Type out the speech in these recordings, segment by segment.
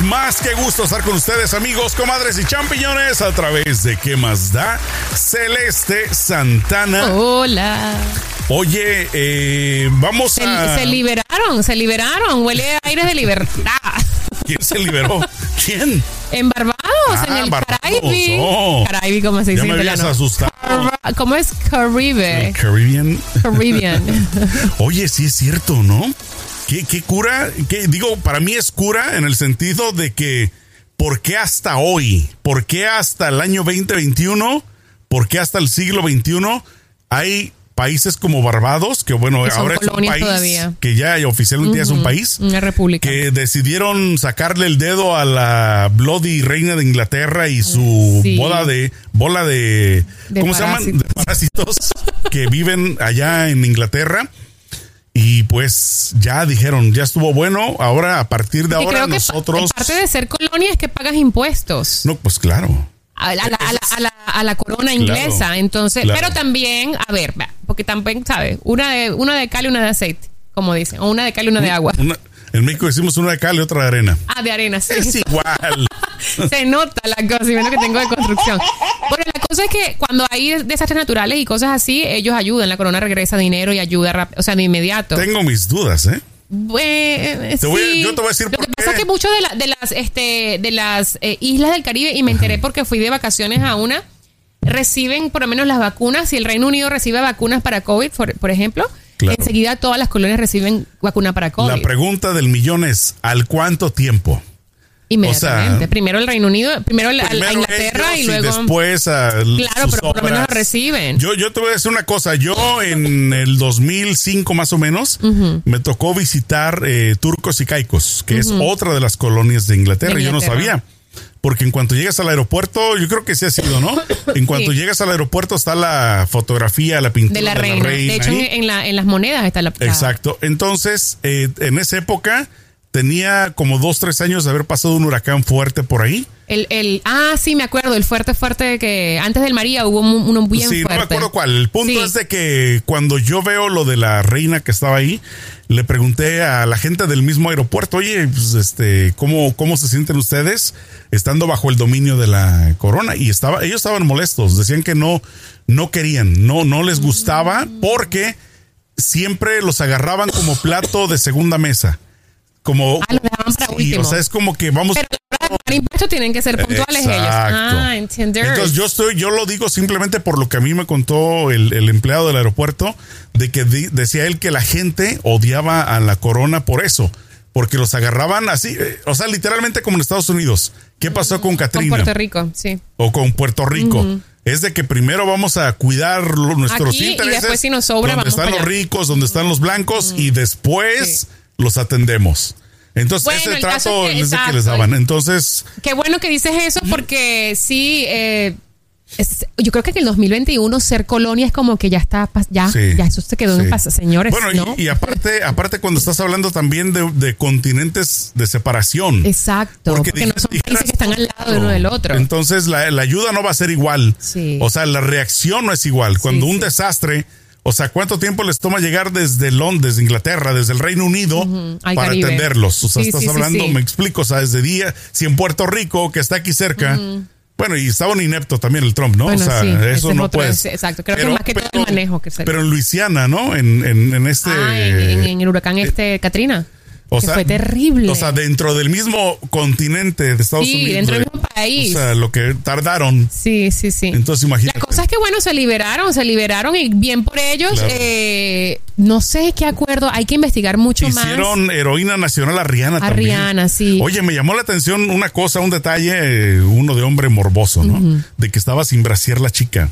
más, qué gusto estar con ustedes, amigos, comadres y champiñones, a través de ¿Qué más da? Celeste Santana. Hola. Oye, eh, vamos Se, a. se liberaron, se liberaron. Huele a aire de libertad. ¿Quién se liberó? ¿Quién? En Barbados, Ah, en el Barbados, Caribe. oh. Caribe, como se Ya dice me habías asustado. ¿Cómo es Caribe? Caribbean. Caribbean. Oye, sí es cierto, ¿no? ¿Qué, qué cura? ¿Qué, digo, para mí es cura en el sentido de que, ¿por qué hasta hoy? ¿Por qué hasta el año 2021? ¿Por qué hasta el siglo XXI hay países como Barbados, que bueno, Que ahora es un país todavía. que ya oficialmente es un país? Una república. que decidieron sacarle el dedo a la Bloody reina de Inglaterra y su Sí. boda de bola de, De ¿cómo se llaman? De parásitos que viven allá en Inglaterra. Y pues ya dijeron, ya estuvo bueno, ahora a partir de Y ahora creo que nosotros pa- parte de ser colonia es que pagas impuestos. No, pues claro. a la, a la- a la- a la- a la corona inglesa. Entonces, claro. pero también, a ver, porque también, ¿sabes? Una de, una de cal y una de aceite, como dicen. O una de cal y una de agua. Una- en México decimos una de cal y otra de arena. Ah, de arena, sí. Es igual. Se nota la cosa, y menos que tengo de construcción. Bueno, la cosa es que cuando hay desastres naturales y cosas así, ellos ayudan. La corona regresa dinero y ayuda, o sea, de inmediato. Tengo mis dudas, ¿eh? Bueno, Te voy sí. yo te voy a decir Lo por que pasa qué. es que muchas de, la- de las, este, de las eh, islas del Caribe, y me enteré porque fui de vacaciones a una, reciben por lo menos las vacunas. Si el Reino Unido recibe vacunas para COVID, por, por ejemplo, Claro. enseguida todas las colonias reciben vacuna para COVID. La pregunta del millón es, ¿al cuánto tiempo? Inmediatamente. o sea, primero el Reino Unido, primero la, a Primero Inglaterra ellos y luego. después a Claro, pero por lo menos reciben. Yo, yo te voy a decir una cosa. Yo en el 2005 más o menos me tocó visitar eh, Turcos y Caicos, que es otra de las colonias de Inglaterra. De y Yo no Inglaterra. sabía. Porque en cuanto llegas al aeropuerto, yo creo que sí ha sido, ¿no? En cuanto Sí. llegas al aeropuerto está la fotografía, la pintura de la reina. de hecho, en, la, en las monedas está la. la- Exacto. Entonces, eh, en esa época tenía como dos, tres años de haber pasado un huracán fuerte por ahí. El, el, ah, sí, me acuerdo. El fuerte, fuerte que antes del María hubo un- uno bien sí, fuerte. no me acuerdo cuál. El punto Sí. es de que cuando yo veo lo de la reina que estaba ahí, le pregunté a la gente del mismo aeropuerto, oye, pues este, ¿cómo, cómo se sienten ustedes estando bajo el dominio de la corona? Y estaba, ellos estaban molestos, decían que no, no querían, no, no les gustaba porque siempre los agarraban como plato de segunda mesa. Como, Ah, los dejaban para Sí, último. o sea, es como que vamos Pero a la hora de pagar impuestos tienen que ser puntuales ellos. Ah, entender. Entonces yo estoy, yo lo digo simplemente por lo que a mí me contó el, el empleado del aeropuerto, de que di- decía él que la gente odiaba a la corona por eso, porque los agarraban así, eh, o sea, literalmente como en Estados Unidos. ¿Qué pasó con Con Katrina? Puerto Rico, sí. o con Puerto Rico. Es de que primero vamos a cuidar nuestros Aquí, y después si nos sobra, donde vamos están para los allá. ricos, donde están los blancos, y después Sí. Los atendemos. Entonces, Bueno, ese el caso trato es que- es que les daban. Entonces, Qué bueno que dices eso porque sí, eh, es- yo creo que en el 2021 ser colonia es como que ya está, ya, Sí, ya eso se quedó en sí. pasado, señores. Bueno, y- ¿no? y, aparte, aparte cuando estás hablando también de, de continentes de separación. Exacto, porque, no son países que están al lado de uno del otro. Entonces la, la ayuda no va a ser igual. Sí. O sea, la reacción no es igual. Cuando un desastre, o sea, ¿cuánto tiempo les toma llegar desde Londres, Inglaterra, desde el Reino Unido para Caribe. atenderlos? O sea, Sí, estás sí, hablando, sí. me explico, o sea, desde día, si en Puerto Rico, que está aquí cerca, bueno, y estaba un inepto también el Trump, ¿no? Bueno, o sea, sí, eso es no ese- exacto. Creo que más que todo el manejo que se- Pero en Luisiana, ¿no? En, en, en este. Ah, en, el huracán este, Katrina. O que sea, fue terrible. O sea, dentro del mismo continente de Estados Sí, Unidos. dentro del país. O sea, lo que tardaron. Sí, sí, sí. Entonces, imagínate. La cosa es que, bueno, se liberaron, se liberaron y bien por ellos. Claro. Eh, no sé qué acuerdo, hay que investigar mucho más. Hicieron heroína nacional a Rihanna A también. Rihanna, sí. Oye, me llamó la atención una cosa, un detalle, eh, uno de hombre morboso, ¿no? De que estaba sin brasier la chica.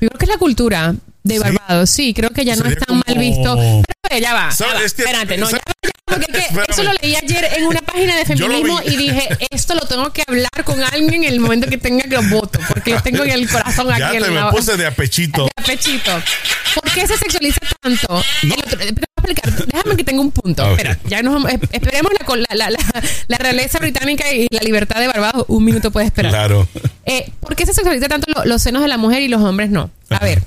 Yo creo que es la cultura de Sí. Barbados, sí, creo que ya no es tan mal visto. Pero ya va, ya va, espérate, no, ya, porque que eso lo leí ayer en una página de feminismo y dije, esto lo tengo que hablar con alguien en el momento que tenga que voto, porque lo tengo en el corazón aquí. Ya en te me la- puse de apechito. de pechito. ¿Por qué se sexualiza tanto? No. Otro- explicar. Déjame que tenga un punto. A ver. Espera, ya nos, esperemos la, la, la, la- la realeza británica y la libertad de Barbados. Un minuto puede esperar. Claro. Eh, ¿Por qué se sexualiza tanto lo- los senos de la mujer y los hombres no? A Ajá. ver,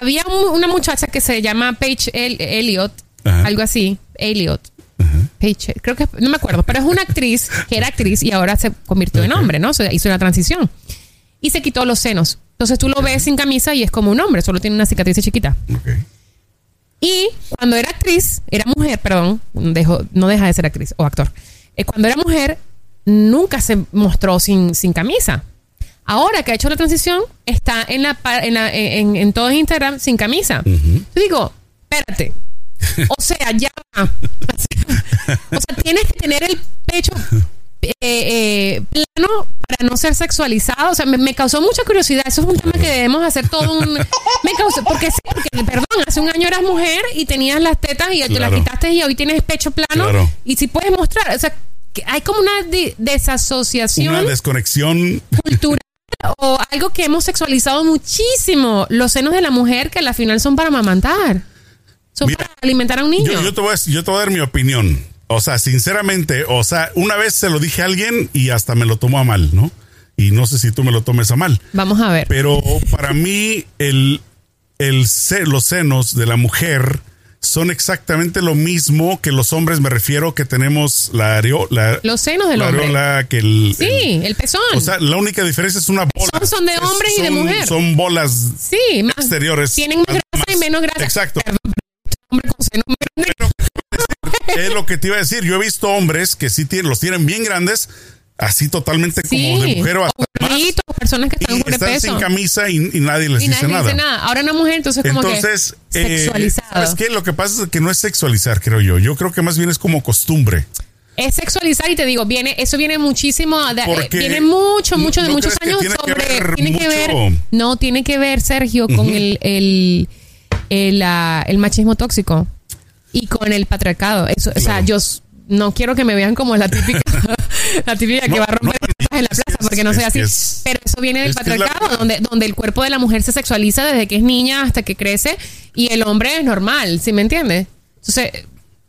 había un- una muchacha que se llama Paige El- Elliot, Ajá. algo así, Elliot. Paycheck, creo que no me acuerdo, pero es una actriz que era actriz y ahora se convirtió en hombre, ¿no? Se hizo una transición y se quitó los senos. Entonces tú lo ves sin camisa y es como un hombre, solo tiene una cicatriz chiquita. Ok. Y cuando era actriz, era mujer, perdón, dejó- no deja de ser actriz o actor. Eh, cuando era mujer, nunca se mostró sin, sin camisa. Ahora que ha hecho la transición, está en, la, en, la- en, en todo Instagram sin camisa. Yo digo, espérate. O sea, ya va. O sea, tienes que tener el pecho eh, eh, plano para no ser sexualizado. O sea, me, me causó mucha curiosidad. Eso es un tema que debemos hacer todo un. Me causó. Porque sí, porque, perdón, hace un año eras mujer y tenías las tetas y te las quitaste y hoy tienes pecho plano. Claro. Y si puedes mostrar. O sea, que hay como una desasociación Una desconexión. cultural o algo que hemos sexualizado muchísimo. Los senos de la mujer que al final son para amamantar. Son Mira, para alimentar a un niño. Yo, yo te voy a, yo te voy a dar mi opinión. O sea, sinceramente, o sea, una vez se lo dije a alguien y hasta me lo tomó a mal, ¿no? Y no sé si tú me lo tomes a mal. Vamos a ver. Pero para mí, el, el los senos de la mujer son exactamente lo mismo que los hombres, me refiero que tenemos la areola. Los senos del la hombre. areola que el. Sí, el pezón. o sea, la única diferencia es una bola. Son- son de Es- hombre y de mujer. Son bolas sí, más, exteriores. Tienen más grasa y menos grasa. Exacto. Perdón, hombre con muy grandes. es lo que te iba a decir. Yo he visto hombres que sí tienen, los tienen bien grandes, así totalmente Sí, como de mujer o hasta más, personas que están y están sin camisa y, y nadie les Y dice nadie nada. dice nada. Ahora una mujer, entonces como que eh, sexualizado. ¿sabes qué? Lo que pasa es que no es sexualizar, creo yo. Yo creo que más bien es como costumbre. Es sexualizar y te digo, viene, eso viene muchísimo, de- eh, viene mucho, mucho de ¿no muchos que años tiene que sobre, ver tiene que ver, no, tiene que ver, Sergio, con el, el, el, ah, el machismo tóxico y con el patriarcado. Eso, o sea, yo no quiero que me vean como la típica, la típica que va a romper no, en la plaza, porque no soy así. es- Pero eso viene del es la patriarcado, donde, donde el cuerpo de la mujer se sexualiza desde que es niña hasta que crece y el hombre es normal, ¿sí me entiendes? Entonces,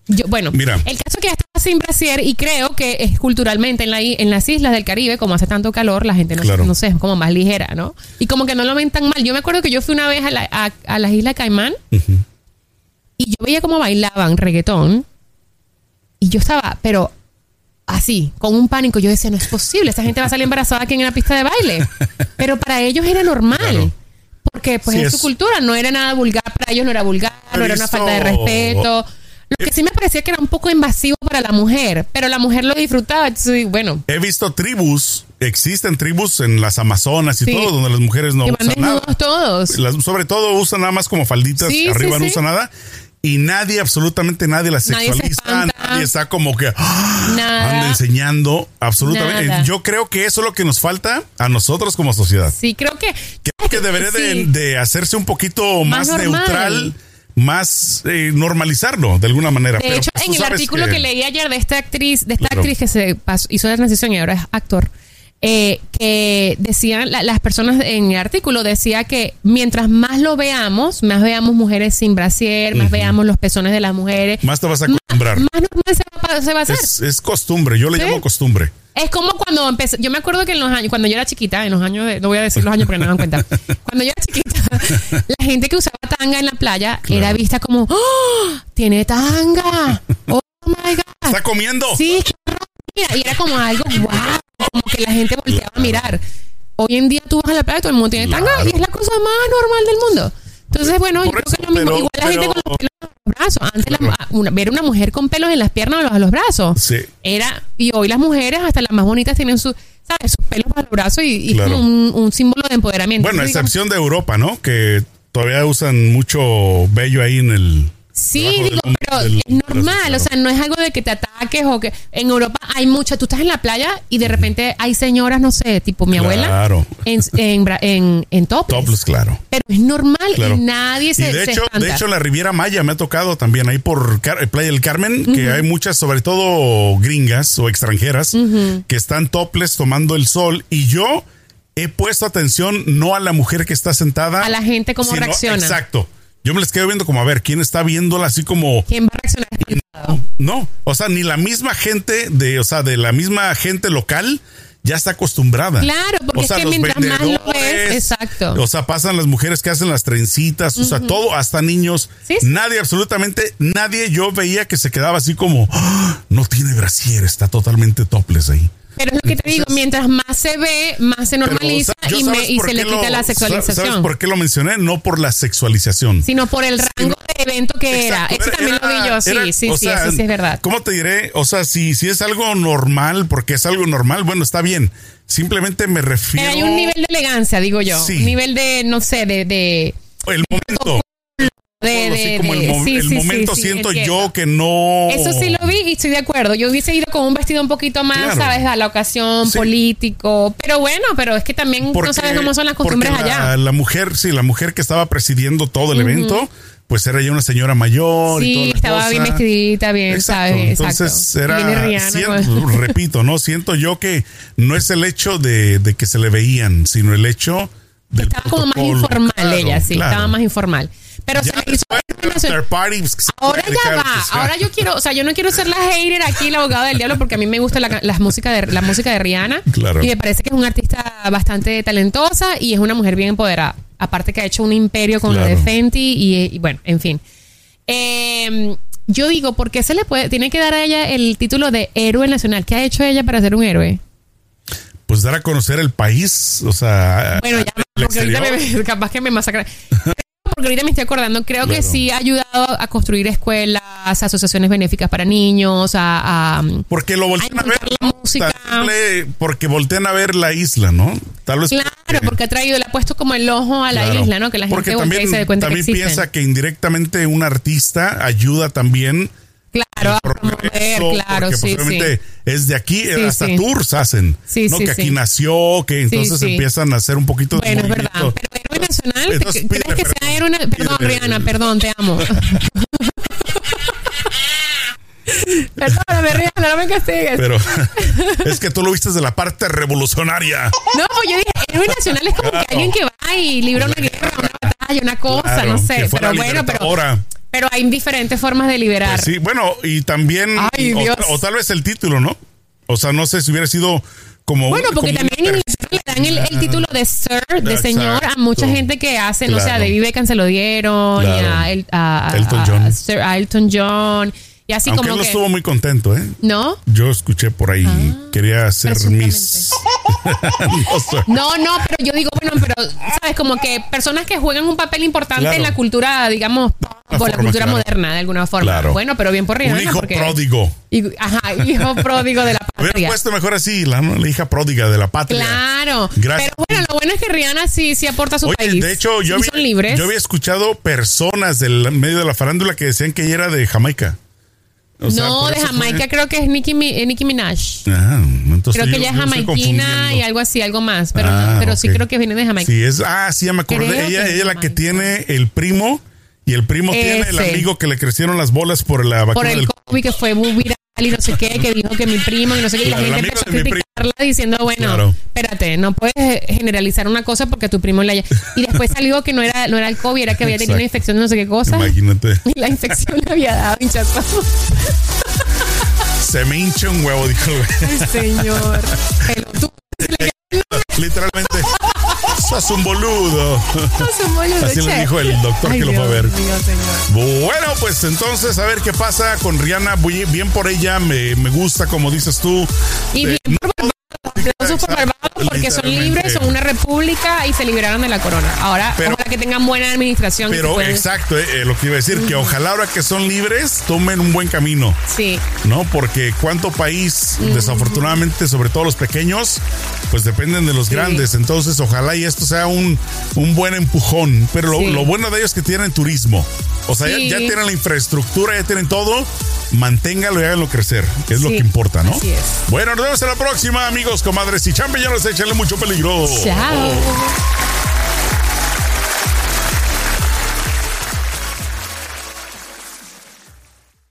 yo, bueno, Mira. el caso es que ya estaba sin brasier y creo que es culturalmente en, la, en las islas del Caribe, como hace tanto calor, la gente no, Claro. no sé, es como más ligera, ¿no? Y como que no lo ven tan mal. Yo me acuerdo que yo fui una vez a, la- a, a las Islas Caimán y yo veía cómo bailaban reggaetón y yo estaba, pero así, con un pánico. Yo decía, no es posible, esta gente va a salir embarazada aquí en la pista de baile. Pero para ellos era normal. Claro. Porque pues Sí, es su cultura, no era nada vulgar, para ellos no era vulgar, no era una falta de respeto. Lo que sí me parecía que era un poco invasivo para la mujer, pero la mujer lo disfrutaba. Entonces, bueno, He visto tribus, existen tribus en las Amazonas y Sí. todo, donde las mujeres no usan nada. todos. Las- sobre todo usan nada más como falditas, Sí, arriba sí, no sí. usan nada. Y nadie, absolutamente nadie las Nadie se sexualiza, nadie está como que ¡ah! Anda enseñando absolutamente. Nada. Yo creo que eso es lo que nos falta a nosotros como sociedad. Sí, creo que. Creo que debería de, Sí. de hacerse un poquito Más más, normal. Más eh, normalizarlo de alguna manera. De Pero, hecho, pues, en el artículo que... leí ayer de esta actriz, de esta Claro. actriz que se pasó- hizo la transición y ahora es actor, eh, que decían, la- las personas en el artículo decía que mientras más lo veamos, más veamos mujeres sin brasier, más veamos los pezones de las mujeres, Más te vas a acostumbrar. más normal se va, se va a hacer. Es, es costumbre, yo le Sí. llamo costumbre. Es como cuando empecé, yo me acuerdo que en los años, cuando yo era chiquita, en los años de, no voy a decir los años porque no me dan cuenta, cuando yo era chiquita, la gente que usaba tanga en la playa Claro. era vista como, ¡Oh! tiene tanga, oh my god, ¿Está comiendo? sí, qué horror, mira", y era como algo, wow, como que la gente volteaba a mirar. Hoy en día tú vas a la playa y todo el mundo tiene tanga y es la cosa más normal del mundo. Entonces, bueno, yo creo que lo mismo. pero- Igual la gente con los pelos en los brazos. Antes la- una- ver una mujer con pelos en las piernas o a los brazos Sí. era y hoy las mujeres hasta las más bonitas tienen su sabes sus pelos para los brazos y, y es Claro. un, un símbolo de empoderamiento Bueno, digamos, excepción de Europa, ¿no? Que todavía usan mucho vello ahí en el. Sí del digo pero del- es normal claro. o sea no es algo de que te ataques o que en Europa hay mucha tú estás en la playa y de repente hay señoras no sé tipo mi abuela Claro. en en, en, en topless. Topless, claro. pero es normal Claro. y nadie se, y de se hecho, espanta. de hecho, la Riviera Maya me ha tocado también ahí por Car- Playa del Carmen, que hay muchas, sobre todo gringas o extranjeras, que están topless tomando el sol. Y yo he puesto atención no a la mujer que está sentada. A la gente cómo sino- reacciona. Exacto. Yo me les quedo viendo como a ver quién está viéndola así como. quién va a reaccionar espantado? No, o sea, ni la misma gente de, o sea, de la misma gente local ya está acostumbrada. Claro, porque es que mientras más lo ves, exacto. O sea, pasan las mujeres que hacen las trencitas, o sea, todo, hasta niños. Sí. Nadie, absolutamente nadie, yo veía que se quedaba así como, "Ah, no tiene brasier, está totalmente topless ahí. Pero es lo que te digo, mientras más se ve, más se Pero, normaliza o sea, yo y, me- ¿sabes y se le quita lo- la sexualización. ¿Sabes por qué lo mencioné? No por la sexualización. Sino por el rango de evento que Exacto, era. Eso también lo vi yo, sí, era- sí, o sí, sea, eso sí es verdad. ¿Cómo te diré? O sea, si, si es algo normal, porque es algo normal, bueno, está bien. Simplemente me refiero. Pero hay un nivel de elegancia, digo yo. Sí. Un nivel de, no sé, de... de El momento. De, de- como el, mo- sí, el sí, momento sí, siento entiendo. yo que no. Eso sí lo vi y estoy de acuerdo. Yo hubiese ido con un vestido un poquito más, Claro. ¿sabes? A la ocasión, político. Pero bueno, pero es que también Porque- no sabes cómo son las costumbres la, allá. La mujer, sí, la mujer que estaba presidiendo todo el evento, pues era ya una señora mayor y Sí, toda la estaba cosa. bien vestidita, bien, Exacto. ¿sabes? Entonces Exacto. era, Rihanna, siento- pues. repito, no siento yo que no es el hecho de, de que se le veían, sino el hecho del Estaba como más informal Claro, ella, sí, claro. estaba más informal. Pero Ya se me hizo after party, pues, Ahora ya va. Ahora yo quiero, o sea, yo no quiero ser la hater aquí, la abogada del diablo, porque a mí me gusta la, la música de la música de Rihanna. Claro. Y me parece que es una artista bastante talentosa y es una mujer bien empoderada. Aparte que ha hecho un imperio con lo Claro. de Fenty y, y bueno, en fin. Eh, yo digo, ¿por qué se le puede, tiene que dar a ella el título de héroe nacional? ¿Qué ha hecho ella para ser un héroe? Pues dar a conocer el país, o sea, Bueno, ya, porque ahorita me- capaz que me masacra. Porque ahorita me estoy acordando, creo que sí ha ayudado a construir escuelas, asociaciones benéficas para niños, a, a- Porque lo voltean a, a ver. la música. Porque voltean a ver la isla, ¿no? Tal vez. Claro, porque ha traído, le ha puesto como el ojo a la Claro. isla, ¿no? Que la gente Porque y también, se dé cuenta también piensa que indirectamente un artista ayuda también Claro, promover, claro, sí, sí. es de aquí, Sí, hasta sí. tours hacen, Sí, ¿no? sí, que aquí nació, que entonces empiezan a hacer un poquito de Bueno, es verdad. Pero nacional, Entonces, ¿crees pídele que perdón. sea na- Perdón, Pídele- Rihanna, perdón, te amo. Perdóname, Rihanna, no me castigues. Pero es que tú lo viste de la parte revolucionaria. No, pues yo dije, héroe nacional es como que alguien que va y libra una guerra, una batalla, una cosa, Claro, no sé. Pero bueno, pero, libertadora. pero hay diferentes formas de liberar. Pues sí, bueno, y también, Ay, o, Dios. o tal vez el título, ¿no? O sea, no sé si hubiera sido como. Bueno, porque como también le dan el, el título de Sir, de Exacto. señor, a mucha gente que hace, no sé, a Claro. David Beckham se lo dieron, y Claro. a, el- a- a- Elton a John. Sir Elton John, y así Aunque como él no que. estuvo muy contento, ¿eh? ¿No? Yo escuché por ahí, quería ser presuntamente. Miss. No. No, no, pero yo digo, bueno, pero, ¿sabes? Como que personas que juegan un papel importante Claro. en la cultura, digamos, con la cultura claro. moderna, de alguna forma. Claro. Bueno, pero bien por Rihanna. Un hijo porque- pródigo. y- ajá, hijo pródigo de la Hubiera patria. puesto mejor así, la, la hija pródiga de la patria. Claro. Gracias. Pero bueno, lo bueno es que Rihanna sí, sí aporta a su Oye, país. de hecho, yo Sí había, son libres. yo había escuchado personas del medio de la farándula que decían que ella era de Jamaica. O sea, no, de fue- Jamaica creo que es Nicki, eh, Nicki Minaj. Ah, entonces Creo que ella es jamaiquina y algo así, algo más. Pero, Ah, no, pero sí creo que viene de Jamaica. Sí, es, ah, sí, ya me acordé. Creo ella es la que tiene el primo y el primo tiene el Ese. amigo que le crecieron las bolas por la vacuna Por el del COVID que fue muy viral y no sé qué, que dijo que mi primo y no sé qué. Y la el gente empezó a criticarla diciendo, bueno, Claro. espérate, no puedes generalizar una cosa porque tu primo la haya. Y después salió que no era, no era el COVID, era que había tenido una infección de no sé qué cosa. Imagínate. Y la infección le había dado hinchazo. Se me hincha un huevo, dijo el güey. Ay, señor. Pelotudo. Literalmente. Sos un boludo. Así le dijo el doctor Ay, que lo fue a ver. Dios. Bueno, pues entonces a ver qué pasa con Rihanna. Bien por ella, me, me gusta como dices tú. Y Eh, bien por aplausos por porque son libres, son una república y se liberaron de la corona. Ahora, Pero- ojalá que tengan buena administración. Pero exacto, eh, eh, lo que iba a decir, que ojalá ahora que son libres tomen un buen camino. Sí. ¿no? Porque cuánto país, desafortunadamente, sobre todo los pequeños, pues dependen de los Sí. grandes. Entonces, ojalá y esto sea un, un buen empujón. Pero lo, Sí. lo bueno de ellos es que tienen turismo. O sea, ya- Sí. ya, tienen la infraestructura, ya tienen todo. Manténgalo y háganlo crecer, que es lo que importa, ¿no? así es. Bueno, nos vemos en la próxima, amigos, comadres y champiñones. Échenle mucho peligro. Chao.